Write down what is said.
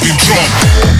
be drunk.